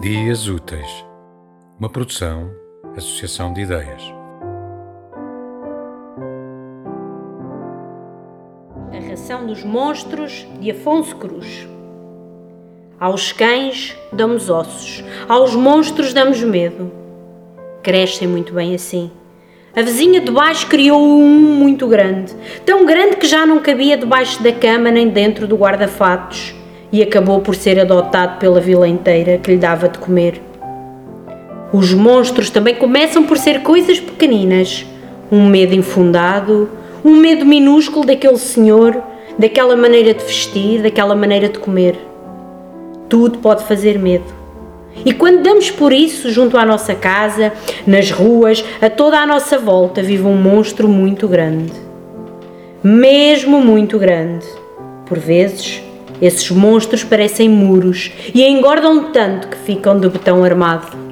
Ideias Úteis, uma produção, associação de ideias. A ração dos monstros de Afonso Cruz. Aos cães damos ossos, aos monstros damos medo. Crescem muito bem assim. A vizinha de baixo criou um muito grande, tão grande que já não cabia debaixo da cama nem dentro do guarda-fatos e acabou por ser adotado pela vila inteira que lhe dava de comer. Os monstros também começam por ser coisas pequeninas, um medo infundado, um medo minúsculo daquele senhor, daquela maneira de vestir, daquela maneira de comer. Tudo pode fazer medo. E quando damos por isso junto à nossa casa, nas ruas, a toda a nossa volta, vive um monstro muito grande. Mesmo muito grande. Por vezes, esses monstros parecem muros e engordam tanto que ficam de betão armado.